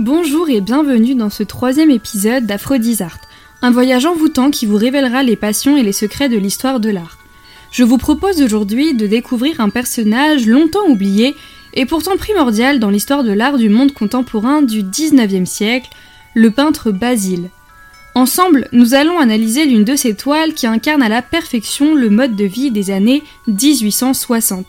Bonjour et bienvenue dans ce troisième épisode d'Aphrodisart, un voyage envoûtant qui vous révélera les passions et les secrets de l'histoire de l'art. Je vous propose aujourd'hui de découvrir un personnage longtemps oublié et pourtant primordial dans l'histoire de l'art du monde contemporain du 19e siècle, le peintre Basile. Ensemble, nous allons analyser l'une de ces toiles qui incarne à la perfection le mode de vie des années 1860.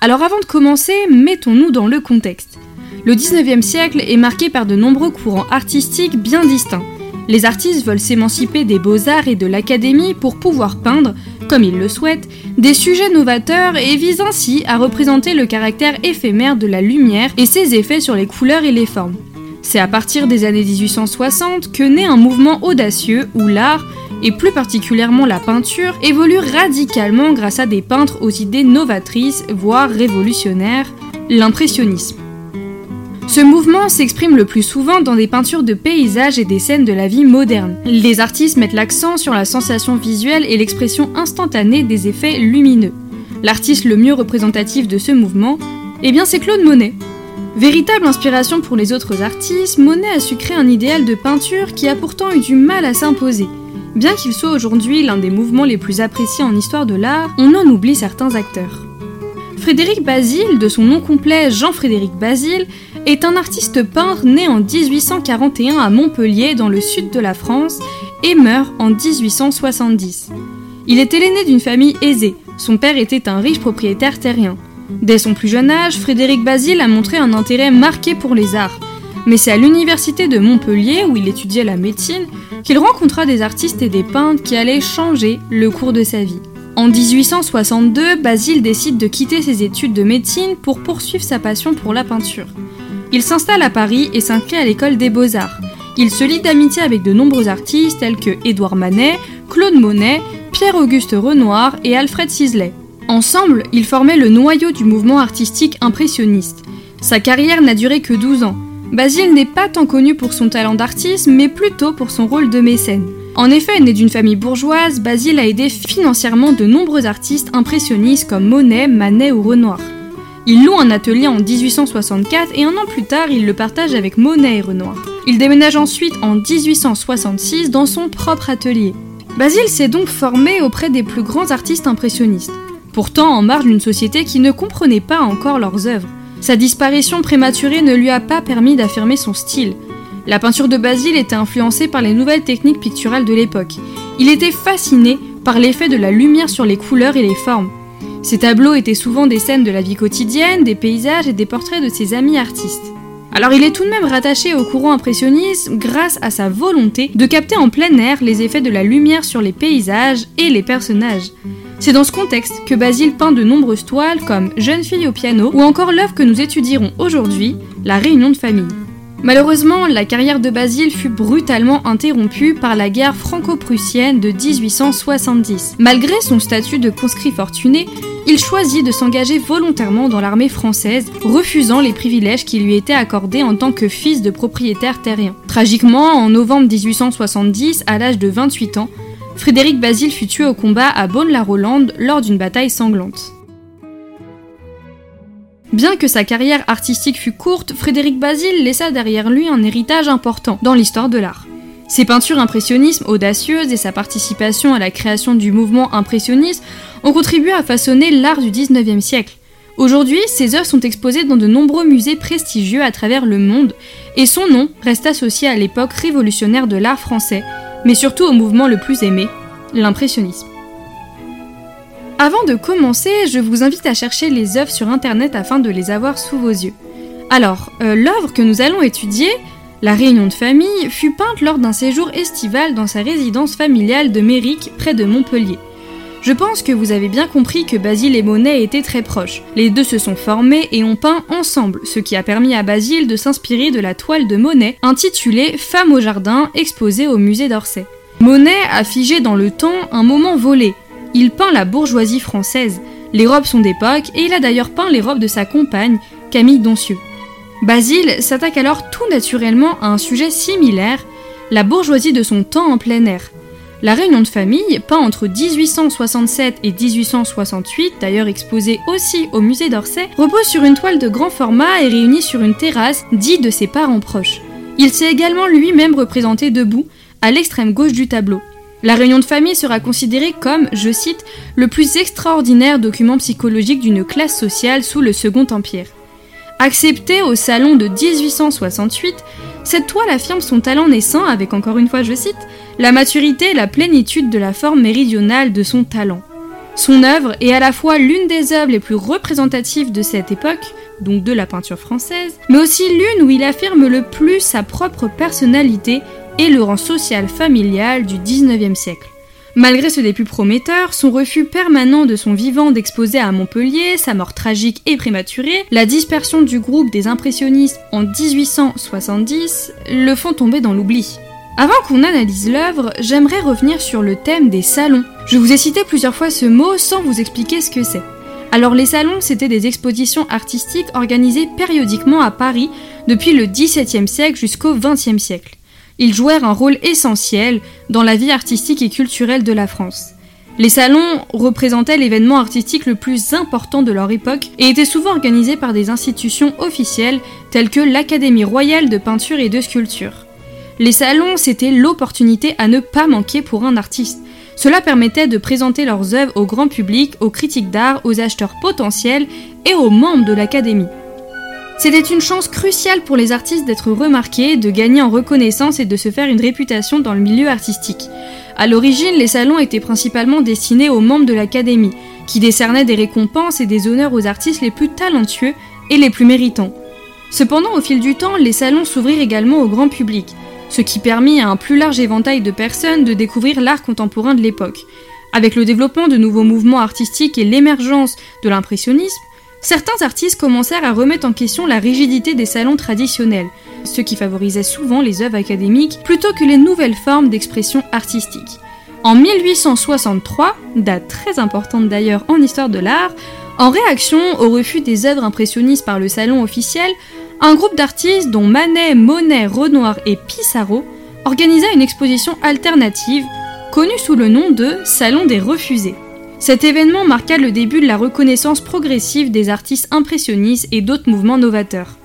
Alors avant de commencer, mettons-nous dans le contexte. Le 19e siècle est marqué par de nombreux courants artistiques bien distincts. Les artistes veulent s'émanciper des beaux-arts et de l'académie pour pouvoir peindre, comme ils le souhaitent, des sujets novateurs et visent ainsi à représenter le caractère éphémère de la lumière et ses effets sur les couleurs et les formes. C'est à partir des années 1860 que naît un mouvement audacieux où l'art, et plus particulièrement la peinture, évolue radicalement grâce à des peintres aux idées novatrices, voire révolutionnaires, l'impressionnisme. Ce mouvement s'exprime le plus souvent dans des peintures de paysages et des scènes de la vie moderne. Les artistes mettent l'accent sur la sensation visuelle et l'expression instantanée des effets lumineux. L'artiste le mieux représentatif de ce mouvement, eh bien c'est Claude Monet. Véritable inspiration pour les autres artistes, Monet a su créer un idéal de peinture qui a pourtant eu du mal à s'imposer. Bien qu'il soit aujourd'hui l'un des mouvements les plus appréciés en histoire de l'art, on en oublie certains acteurs. Frédéric Basile, de son nom complet Jean-Frédéric Basile, est un artiste peintre né en 1841 à Montpellier dans le sud de la France et meurt en 1870. Il était l'aîné d'une famille aisée, son père était un riche propriétaire terrien. Dès son plus jeune âge, Frédéric Basile a montré un intérêt marqué pour les arts, mais c'est à l'université de Montpellier, où il étudiait la médecine, qu'il rencontra des artistes et des peintres qui allaient changer le cours de sa vie. En 1862, Basile décide de quitter ses études de médecine pour poursuivre sa passion pour la peinture. Il s'installe à Paris et s'inscrit à l'école des beaux-arts. Il se lie d'amitié avec de nombreux artistes tels que Édouard Manet, Claude Monet, Pierre-Auguste Renoir et Alfred Sisley. Ensemble, ils formaient le noyau du mouvement artistique impressionniste. Sa carrière n'a duré que 12 ans. Basile n'est pas tant connu pour son talent d'artiste, mais plutôt pour son rôle de mécène. En effet, né d'une famille bourgeoise, Basile a aidé financièrement de nombreux artistes impressionnistes comme Monet, Manet ou Renoir. Il loue un atelier en 1864 et un an plus tard, il le partage avec Monet et Renoir. Il déménage ensuite en 1866 dans son propre atelier. Basile s'est donc formé auprès des plus grands artistes impressionnistes, pourtant en marge d'une société qui ne comprenait pas encore leurs œuvres. Sa disparition prématurée ne lui a pas permis d'affirmer son style. La peinture de Basile était influencée par les nouvelles techniques picturales de l'époque. Il était fasciné par l'effet de la lumière sur les couleurs et les formes. Ces tableaux étaient souvent des scènes de la vie quotidienne, des paysages et des portraits de ses amis artistes. Alors il est tout de même rattaché au courant impressionniste grâce à sa volonté de capter en plein air les effets de la lumière sur les paysages et les personnages. C'est dans ce contexte que Basile peint de nombreuses toiles comme Jeune fille au piano ou encore l'œuvre que nous étudierons aujourd'hui, La réunion de famille. Malheureusement, la carrière de Basile fut brutalement interrompue par la guerre franco-prussienne de 1870. Malgré son statut de conscrit fortuné, il choisit de s'engager volontairement dans l'armée française, refusant les privilèges qui lui étaient accordés en tant que fils de propriétaire terrien. Tragiquement, en novembre 1870, à l'âge de 28 ans, Frédéric Basile fut tué au combat à Beaune-la-Rolande lors d'une bataille sanglante. Bien que sa carrière artistique fût courte, Frédéric Basile laissa derrière lui un héritage important dans l'histoire de l'art. Ses peintures impressionnisme audacieuses et sa participation à la création du mouvement impressionniste ont contribué à façonner l'art du 19e siècle. Aujourd'hui, ses œuvres sont exposées dans de nombreux musées prestigieux à travers le monde, et son nom reste associé à l'époque révolutionnaire de l'art français, mais surtout au mouvement le plus aimé, l'impressionnisme. Avant de commencer, je vous invite à chercher les œuvres sur internet afin de les avoir sous vos yeux. Alors, euh, l'œuvre que nous allons étudier, La réunion de famille, fut peinte lors d'un séjour estival dans sa résidence familiale de Méric, près de Montpellier. Je pense que vous avez bien compris que Basile et Monet étaient très proches. Les deux se sont formés et ont peint ensemble, ce qui a permis à Basile de s'inspirer de la toile de Monet intitulée Femme au jardin, exposée au musée d'Orsay. Monet a figé dans le temps un moment volé. Il peint la bourgeoisie française. Les robes sont d'époque et il a d'ailleurs peint les robes de sa compagne, Camille Doncieux. Basile s'attaque alors tout naturellement à un sujet similaire, la bourgeoisie de son temps en plein air. La réunion de famille, peint entre 1867 et 1868, d'ailleurs exposé aussi au musée d'Orsay, repose sur une toile de grand format et réunie sur une terrasse dite de ses parents proches. Il s'est également lui-même représenté debout, à l'extrême gauche du tableau. La réunion de famille sera considérée comme, je cite, le plus extraordinaire document psychologique d'une classe sociale sous le Second Empire. Acceptée au salon de 1868, cette toile affirme son talent naissant avec, encore une fois je cite, la maturité et la plénitude de la forme méridionale de son talent. Son œuvre est à la fois l'une des œuvres les plus représentatives de cette époque, donc de la peinture française, mais aussi l'une où il affirme le plus sa propre personnalité et le rang social familial du XIXe siècle. Malgré ce début prometteur, son refus permanent de son vivant d'exposer à Montpellier, sa mort tragique et prématurée, la dispersion du groupe des impressionnistes en 1870 le font tomber dans l'oubli. Avant qu'on analyse l'œuvre, j'aimerais revenir sur le thème des salons. Je vous ai cité plusieurs fois ce mot sans vous expliquer ce que c'est. Alors les salons, c'était des expositions artistiques organisées périodiquement à Paris depuis le XVIIe siècle jusqu'au XXe siècle. Ils jouèrent un rôle essentiel dans la vie artistique et culturelle de la France. Les salons représentaient l'événement artistique le plus important de leur époque et étaient souvent organisés par des institutions officielles telles que l'Académie royale de peinture et de sculpture. Les salons, c'était l'opportunité à ne pas manquer pour un artiste. Cela permettait de présenter leurs œuvres au grand public, aux critiques d'art, aux acheteurs potentiels et aux membres de l'Académie. C'était une chance cruciale pour les artistes d'être remarqués, de gagner en reconnaissance et de se faire une réputation dans le milieu artistique. À l'origine, les salons étaient principalement destinés aux membres de l'Académie, qui décernaient des récompenses et des honneurs aux artistes les plus talentueux et les plus méritants. Cependant, au fil du temps, les salons s'ouvrirent également au grand public, ce qui permit à un plus large éventail de personnes de découvrir l'art contemporain de l'époque. Avec le développement de nouveaux mouvements artistiques et l'émergence de l'impressionnisme, certains artistes commencèrent à remettre en question la rigidité des salons traditionnels, ce qui favorisait souvent les œuvres académiques plutôt que les nouvelles formes d'expression artistique. En 1863, date très importante d'ailleurs en histoire de l'art, en réaction au refus des œuvres impressionnistes par le salon officiel, un groupe d'artistes dont Manet, Monet, Renoir et Pissarro organisa une exposition alternative connue sous le nom de Salon des Refusés. Cet événement marqua le début de la reconnaissance progressive des artistes impressionnistes et d'autres mouvements novateurs.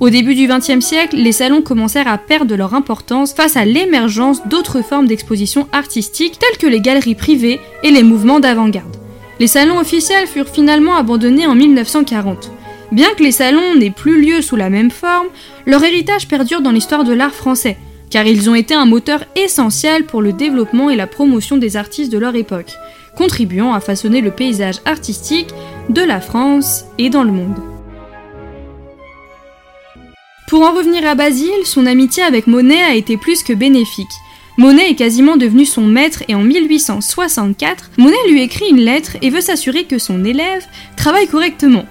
Au début du XXe siècle, les salons commencèrent à perdre leur importance face à l'émergence d'autres formes d'exposition artistique telles que les galeries privées et les mouvements d'avant-garde. Les salons officiels furent finalement abandonnés en 1940. Bien que les salons n'aient plus lieu sous la même forme, leur héritage perdure dans l'histoire de l'art français, car ils ont été un moteur essentiel pour le développement et la promotion des artistes de leur époque contribuant à façonner le paysage artistique de la France et dans le monde. Pour en revenir à Basile, son amitié avec Monet a été plus que bénéfique. Monet est quasiment devenu son maître et en 1864, Monet lui écrit une lettre et veut s'assurer que son élève travaille correctement.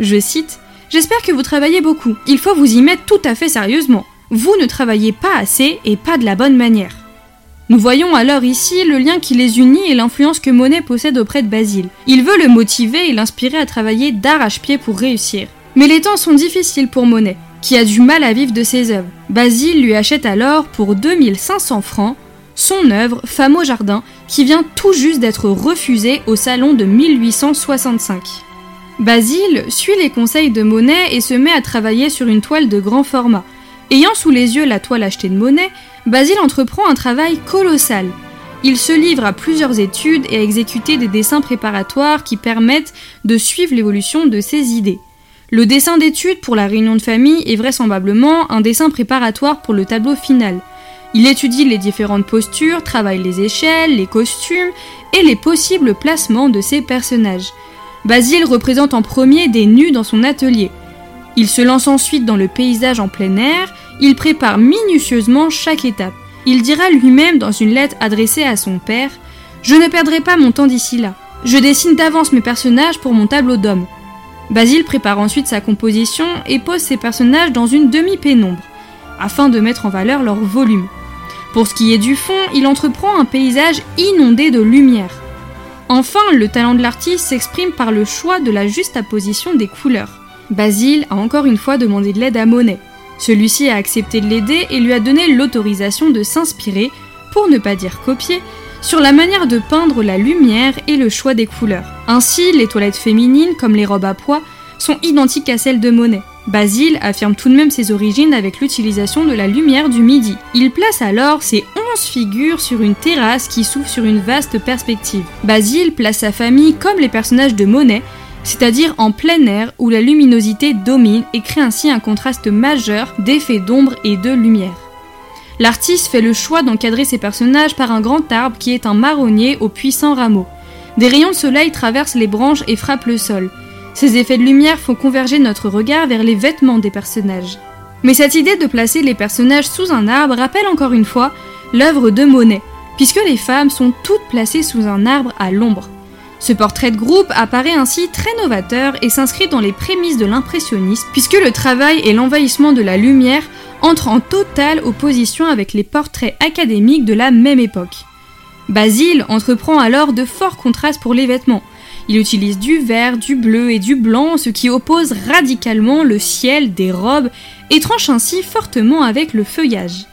Je cite J'espère que vous travaillez beaucoup. Il faut vous y mettre tout à fait sérieusement. Vous ne travaillez pas assez et pas de la bonne manière. Nous voyons alors ici le lien qui les unit et l'influence que Monet possède auprès de Basile. Il veut le motiver et l'inspirer à travailler d'arrache-pied pour réussir. Mais les temps sont difficiles pour Monet, qui a du mal à vivre de ses œuvres. Basile lui achète alors pour 2500 francs son œuvre Femme jardin, qui vient tout juste d'être refusée au salon de 1865. Basile suit les conseils de Monet et se met à travailler sur une toile de grand format. Ayant sous les yeux la toile achetée de Monet, Basile entreprend un travail colossal. Il se livre à plusieurs études et à exécuter des dessins préparatoires qui permettent de suivre l'évolution de ses idées. Le dessin d'étude pour la réunion de famille est vraisemblablement un dessin préparatoire pour le tableau final. Il étudie les différentes postures, travaille les échelles, les costumes et les possibles placements de ses personnages. Basile représente en premier des nus dans son atelier. Il se lance ensuite dans le paysage en plein air il prépare minutieusement chaque étape. Il dira lui-même dans une lettre adressée à son père Je ne perdrai pas mon temps d'ici là. Je dessine d'avance mes personnages pour mon tableau d'homme. Basile prépare ensuite sa composition et pose ses personnages dans une demi-pénombre, afin de mettre en valeur leur volume. Pour ce qui est du fond, il entreprend un paysage inondé de lumière. Enfin, le talent de l'artiste s'exprime par le choix de la juste apposition des couleurs. Basile a encore une fois demandé de l'aide à Monet. Celui-ci a accepté de l'aider et lui a donné l'autorisation de s'inspirer, pour ne pas dire copier, sur la manière de peindre la lumière et le choix des couleurs. Ainsi, les toilettes féminines, comme les robes à pois, sont identiques à celles de Monet. Basile affirme tout de même ses origines avec l'utilisation de la lumière du midi. Il place alors ses onze figures sur une terrasse qui s'ouvre sur une vaste perspective. Basile place sa famille comme les personnages de Monet, c'est-à-dire en plein air où la luminosité domine et crée ainsi un contraste majeur d'effets d'ombre et de lumière. L'artiste fait le choix d'encadrer ses personnages par un grand arbre qui est un marronnier aux puissants rameaux. Des rayons de soleil traversent les branches et frappent le sol. Ces effets de lumière font converger notre regard vers les vêtements des personnages. Mais cette idée de placer les personnages sous un arbre rappelle encore une fois l'œuvre de Monet, puisque les femmes sont toutes placées sous un arbre à l'ombre. Ce portrait de groupe apparaît ainsi très novateur et s'inscrit dans les prémices de l'impressionnisme, puisque le travail et l'envahissement de la lumière entrent en totale opposition avec les portraits académiques de la même époque. Basile entreprend alors de forts contrastes pour les vêtements. Il utilise du vert, du bleu et du blanc, ce qui oppose radicalement le ciel des robes et tranche ainsi fortement avec le feuillage.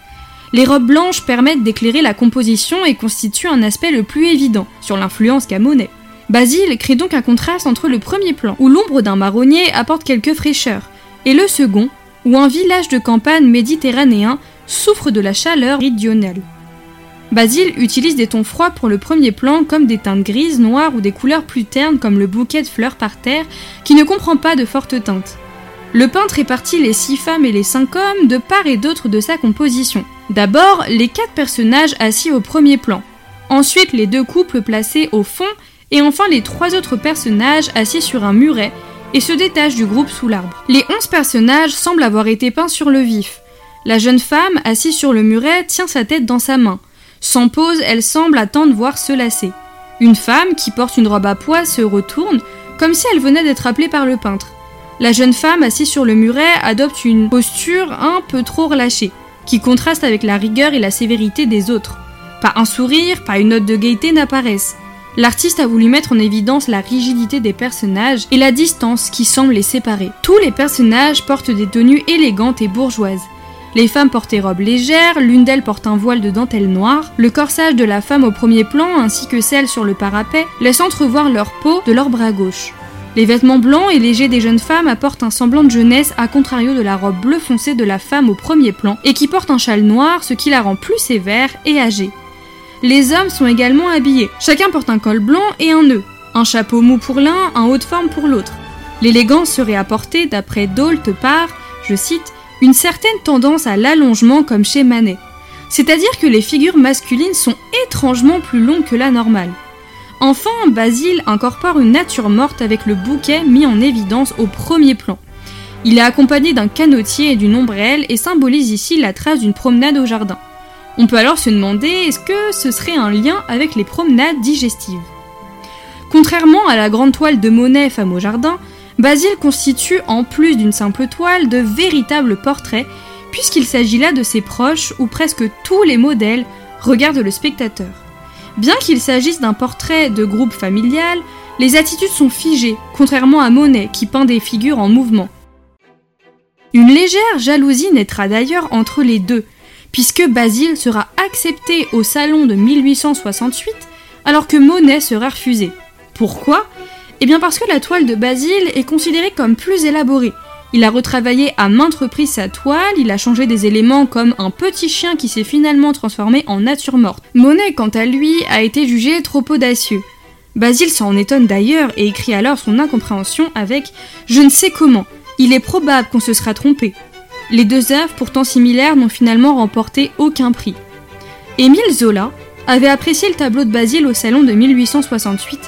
Les robes blanches permettent d'éclairer la composition et constituent un aspect le plus évident sur l'influence qu'a Monet. Basile crée donc un contraste entre le premier plan, où l'ombre d'un marronnier apporte quelques fraîcheurs, et le second, où un village de campagne méditerranéen souffre de la chaleur méridionale. Basile utilise des tons froids pour le premier plan comme des teintes grises, noires ou des couleurs plus ternes comme le bouquet de fleurs par terre qui ne comprend pas de fortes teintes. Le peintre répartit les six femmes et les cinq hommes de part et d'autre de sa composition. D'abord, les quatre personnages assis au premier plan. Ensuite, les deux couples placés au fond et enfin les trois autres personnages assis sur un muret et se détachent du groupe sous l'arbre. Les onze personnages semblent avoir été peints sur le vif. La jeune femme, assise sur le muret, tient sa tête dans sa main. Sans pause, elle semble attendre voir se lasser. Une femme, qui porte une robe à pois, se retourne, comme si elle venait d'être appelée par le peintre. La jeune femme, assise sur le muret, adopte une posture un peu trop relâchée, qui contraste avec la rigueur et la sévérité des autres. Pas un sourire, pas une note de gaieté n'apparaissent. L'artiste a voulu mettre en évidence la rigidité des personnages et la distance qui semble les séparer. Tous les personnages portent des tenues élégantes et bourgeoises. Les femmes portent des robes légères, l'une d'elles porte un voile de dentelle noire. Le corsage de la femme au premier plan ainsi que celle sur le parapet laissent entrevoir leur peau de leur bras gauche. Les vêtements blancs et légers des jeunes femmes apportent un semblant de jeunesse à contrario de la robe bleu foncé de la femme au premier plan et qui porte un châle noir ce qui la rend plus sévère et âgée. Les hommes sont également habillés. Chacun porte un col blanc et un nœud. Un chapeau mou pour l'un, un haut de forme pour l'autre. L'élégance serait apportée, d'après Dolt, par, je cite, une certaine tendance à l'allongement comme chez Manet. C'est-à-dire que les figures masculines sont étrangement plus longues que la normale. Enfin, Basile incorpore une nature morte avec le bouquet mis en évidence au premier plan. Il est accompagné d'un canotier et d'une ombrelle et symbolise ici la trace d'une promenade au jardin. On peut alors se demander est-ce que ce serait un lien avec les promenades digestives? Contrairement à la grande toile de Monet Femme au jardin, Basile constitue en plus d'une simple toile de véritables portraits, puisqu'il s'agit là de ses proches où presque tous les modèles regardent le spectateur. Bien qu'il s'agisse d'un portrait de groupe familial, les attitudes sont figées, contrairement à Monet qui peint des figures en mouvement. Une légère jalousie naîtra d'ailleurs entre les deux, puisque Basile sera accepté au salon de 1868 alors que Monet sera refusé. Pourquoi? Eh bien parce que la toile de Basile est considérée comme plus élaborée. Il a retravaillé à maintes reprises sa toile, il a changé des éléments comme un petit chien qui s'est finalement transformé en nature morte. Monet, quant à lui, a été jugé trop audacieux. Basile s'en étonne d'ailleurs et écrit alors son incompréhension avec Je ne sais comment, il est probable qu'on se sera trompé. Les deux œuvres, pourtant similaires, n'ont finalement remporté aucun prix. Émile Zola avait apprécié le tableau de Basile au salon de 1868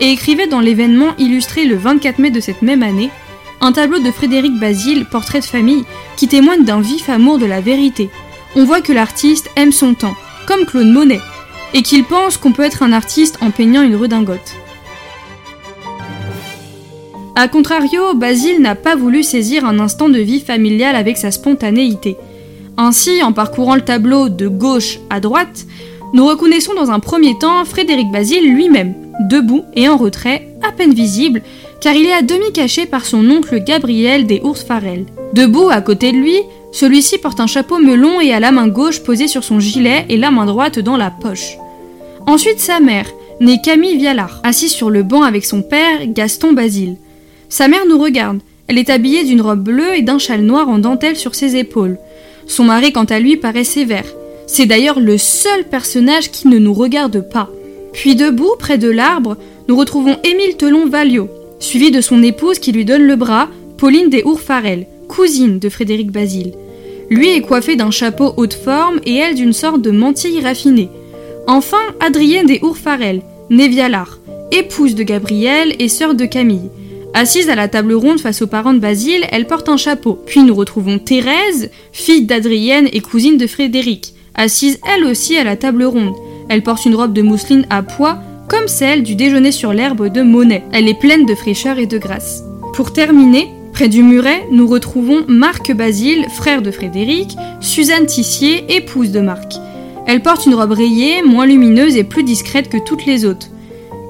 et écrivait dans l'événement illustré le 24 mai de cette même année un tableau de Frédéric Basile, portrait de famille, qui témoigne d'un vif amour de la vérité. On voit que l'artiste aime son temps, comme Claude Monet, et qu'il pense qu'on peut être un artiste en peignant une redingote. A contrario, Basile n'a pas voulu saisir un instant de vie familiale avec sa spontanéité. Ainsi, en parcourant le tableau de gauche à droite, nous reconnaissons dans un premier temps Frédéric Basile lui-même, debout et en retrait, à peine visible, car il est à demi caché par son oncle Gabriel des Ours Farel. Debout à côté de lui, celui-ci porte un chapeau melon et a la main gauche posée sur son gilet et la main droite dans la poche. Ensuite sa mère, née Camille Vialard, assise sur le banc avec son père, Gaston Basile. Sa mère nous regarde. Elle est habillée d'une robe bleue et d'un châle noir en dentelle sur ses épaules. Son mari, quant à lui, paraît sévère. C'est d'ailleurs le seul personnage qui ne nous regarde pas. Puis debout, près de l'arbre, nous retrouvons Émile Telon-Valliot, suivi de son épouse qui lui donne le bras, Pauline des Farel, cousine de Frédéric Basile. Lui est coiffé d'un chapeau haute forme et elle d'une sorte de mantille raffinée. Enfin, Adrienne des Farel, née Vialard, épouse de Gabriel et sœur de Camille. Assise à la table ronde face aux parents de Basile, elle porte un chapeau. Puis nous retrouvons Thérèse, fille d'Adrienne et cousine de Frédéric, assise elle aussi à la table ronde. Elle porte une robe de mousseline à pois, comme celle du déjeuner sur l'herbe de Monet. Elle est pleine de fraîcheur et de grâce. Pour terminer, près du muret, nous retrouvons Marc Basile, frère de Frédéric, Suzanne Tissier, épouse de Marc. Elle porte une robe rayée, moins lumineuse et plus discrète que toutes les autres.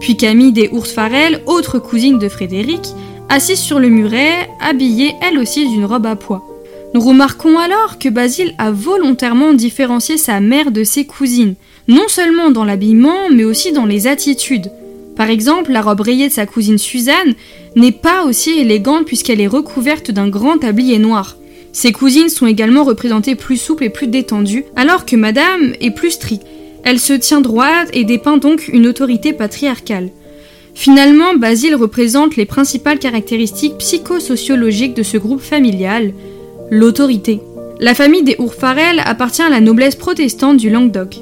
Puis Camille des Ours Farel, autre cousine de Frédéric, assise sur le muret, habillée elle aussi d'une robe à pois. Nous remarquons alors que Basile a volontairement différencié sa mère de ses cousines, non seulement dans l'habillement, mais aussi dans les attitudes. Par exemple, la robe rayée de sa cousine Suzanne n'est pas aussi élégante puisqu'elle est recouverte d'un grand tablier noir. Ses cousines sont également représentées plus souples et plus détendues, alors que Madame est plus stricte. Elle se tient droite et dépeint donc une autorité patriarcale. Finalement, Basile représente les principales caractéristiques psychosociologiques de ce groupe familial, l'autorité. La famille des Ourfarel appartient à la noblesse protestante du Languedoc.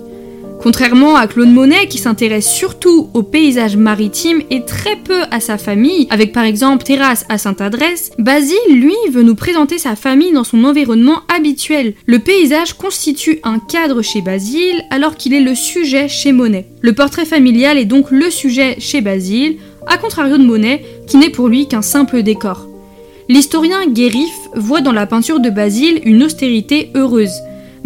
Contrairement à Claude Monet qui s'intéresse surtout au paysage maritime et très peu à sa famille, avec par exemple Terrasse à Sainte-Adresse, Basile, lui, veut nous présenter sa famille dans son environnement habituel. Le paysage constitue un cadre chez Basile alors qu'il est le sujet chez Monet. Le portrait familial est donc le sujet chez Basile, à contrario de Monet qui n'est pour lui qu'un simple décor. L'historien Guérif voit dans la peinture de Basile une austérité heureuse.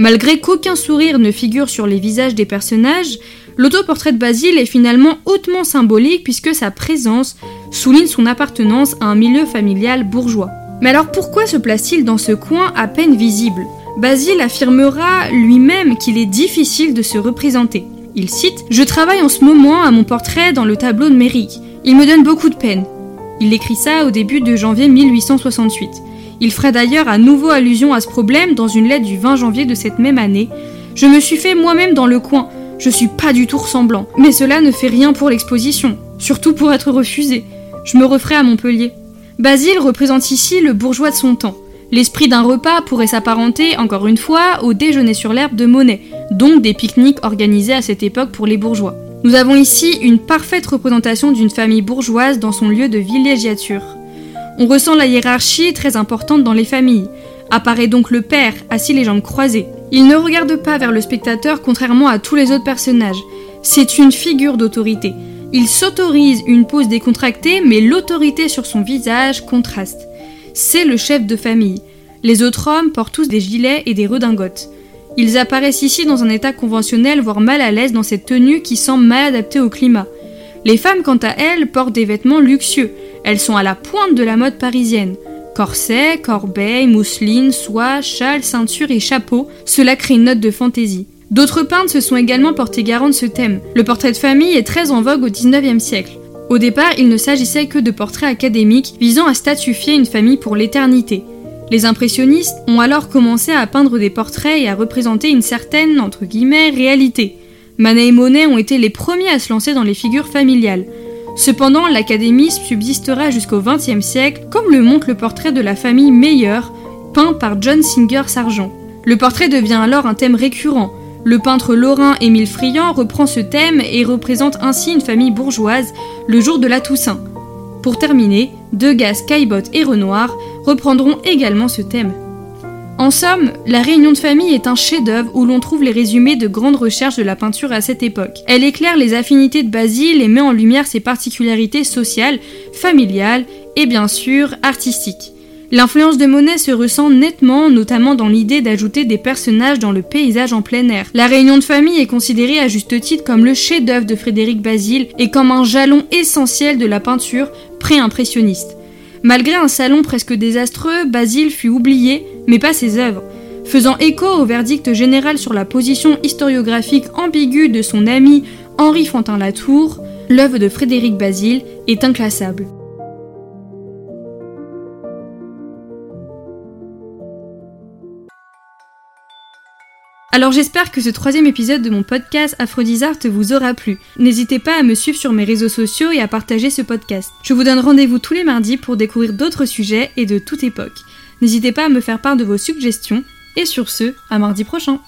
Malgré qu'aucun sourire ne figure sur les visages des personnages, l'autoportrait de Basile est finalement hautement symbolique puisque sa présence souligne son appartenance à un milieu familial bourgeois. Mais alors pourquoi se place-t-il dans ce coin à peine visible? Basile affirmera lui-même qu'il est difficile de se représenter. Il cite Je travaille en ce moment à mon portrait dans le tableau de Méric. Il me donne beaucoup de peine. Il écrit ça au début de janvier 1868. Il ferait d'ailleurs à nouveau allusion à ce problème dans une lettre du 20 janvier de cette même année. Je me suis fait moi-même dans le coin. Je suis pas du tout ressemblant. Mais cela ne fait rien pour l'exposition, surtout pour être refusé. Je me referai à Montpellier. Basile représente ici le bourgeois de son temps. L'esprit d'un repas pourrait s'apparenter, encore une fois, au déjeuner sur l'herbe de Monet, donc des pique-niques organisés à cette époque pour les bourgeois. Nous avons ici une parfaite représentation d'une famille bourgeoise dans son lieu de villégiature. On ressent la hiérarchie très importante dans les familles. Apparaît donc le père, assis les jambes croisées. Il ne regarde pas vers le spectateur contrairement à tous les autres personnages. C'est une figure d'autorité. Il s'autorise une pose décontractée, mais l'autorité sur son visage contraste. C'est le chef de famille. Les autres hommes portent tous des gilets et des redingotes. Ils apparaissent ici dans un état conventionnel, voire mal à l'aise dans cette tenue qui semble mal adaptée au climat. Les femmes, quant à elles, portent des vêtements luxueux. Elles sont à la pointe de la mode parisienne. Corset, corbeille, mousseline, soie, châle, ceinture et chapeau, cela crée une note de fantaisie. D'autres peintres se sont également portés garant de ce thème. Le portrait de famille est très en vogue au XIXe siècle. Au départ, il ne s'agissait que de portraits académiques visant à statufier une famille pour l'éternité. Les impressionnistes ont alors commencé à peindre des portraits et à représenter une certaine, entre guillemets, réalité. Manet et Monet ont été les premiers à se lancer dans les figures familiales. Cependant, l'académisme subsistera jusqu'au XXe siècle, comme le montre le portrait de la famille Meyer, peint par John Singer Sargent. Le portrait devient alors un thème récurrent. Le peintre lorrain Émile Friand reprend ce thème et représente ainsi une famille bourgeoise le jour de la Toussaint. Pour terminer, Degas, Caillebotte et Renoir reprendront également ce thème. En somme, La Réunion de famille est un chef-d'œuvre où l'on trouve les résumés de grandes recherches de la peinture à cette époque. Elle éclaire les affinités de Basile et met en lumière ses particularités sociales, familiales et bien sûr artistiques. L'influence de Monet se ressent nettement, notamment dans l'idée d'ajouter des personnages dans le paysage en plein air. La Réunion de famille est considérée à juste titre comme le chef-d'œuvre de Frédéric Basile et comme un jalon essentiel de la peinture pré-impressionniste. Malgré un salon presque désastreux, Basile fut oublié, mais pas ses œuvres. Faisant écho au verdict général sur la position historiographique ambiguë de son ami Henri Fantin-Latour, l'œuvre de Frédéric Basile est inclassable. Alors j'espère que ce troisième épisode de mon podcast Aphrodisart vous aura plu. N'hésitez pas à me suivre sur mes réseaux sociaux et à partager ce podcast. Je vous donne rendez-vous tous les mardis pour découvrir d'autres sujets et de toute époque. N'hésitez pas à me faire part de vos suggestions. Et sur ce, à mardi prochain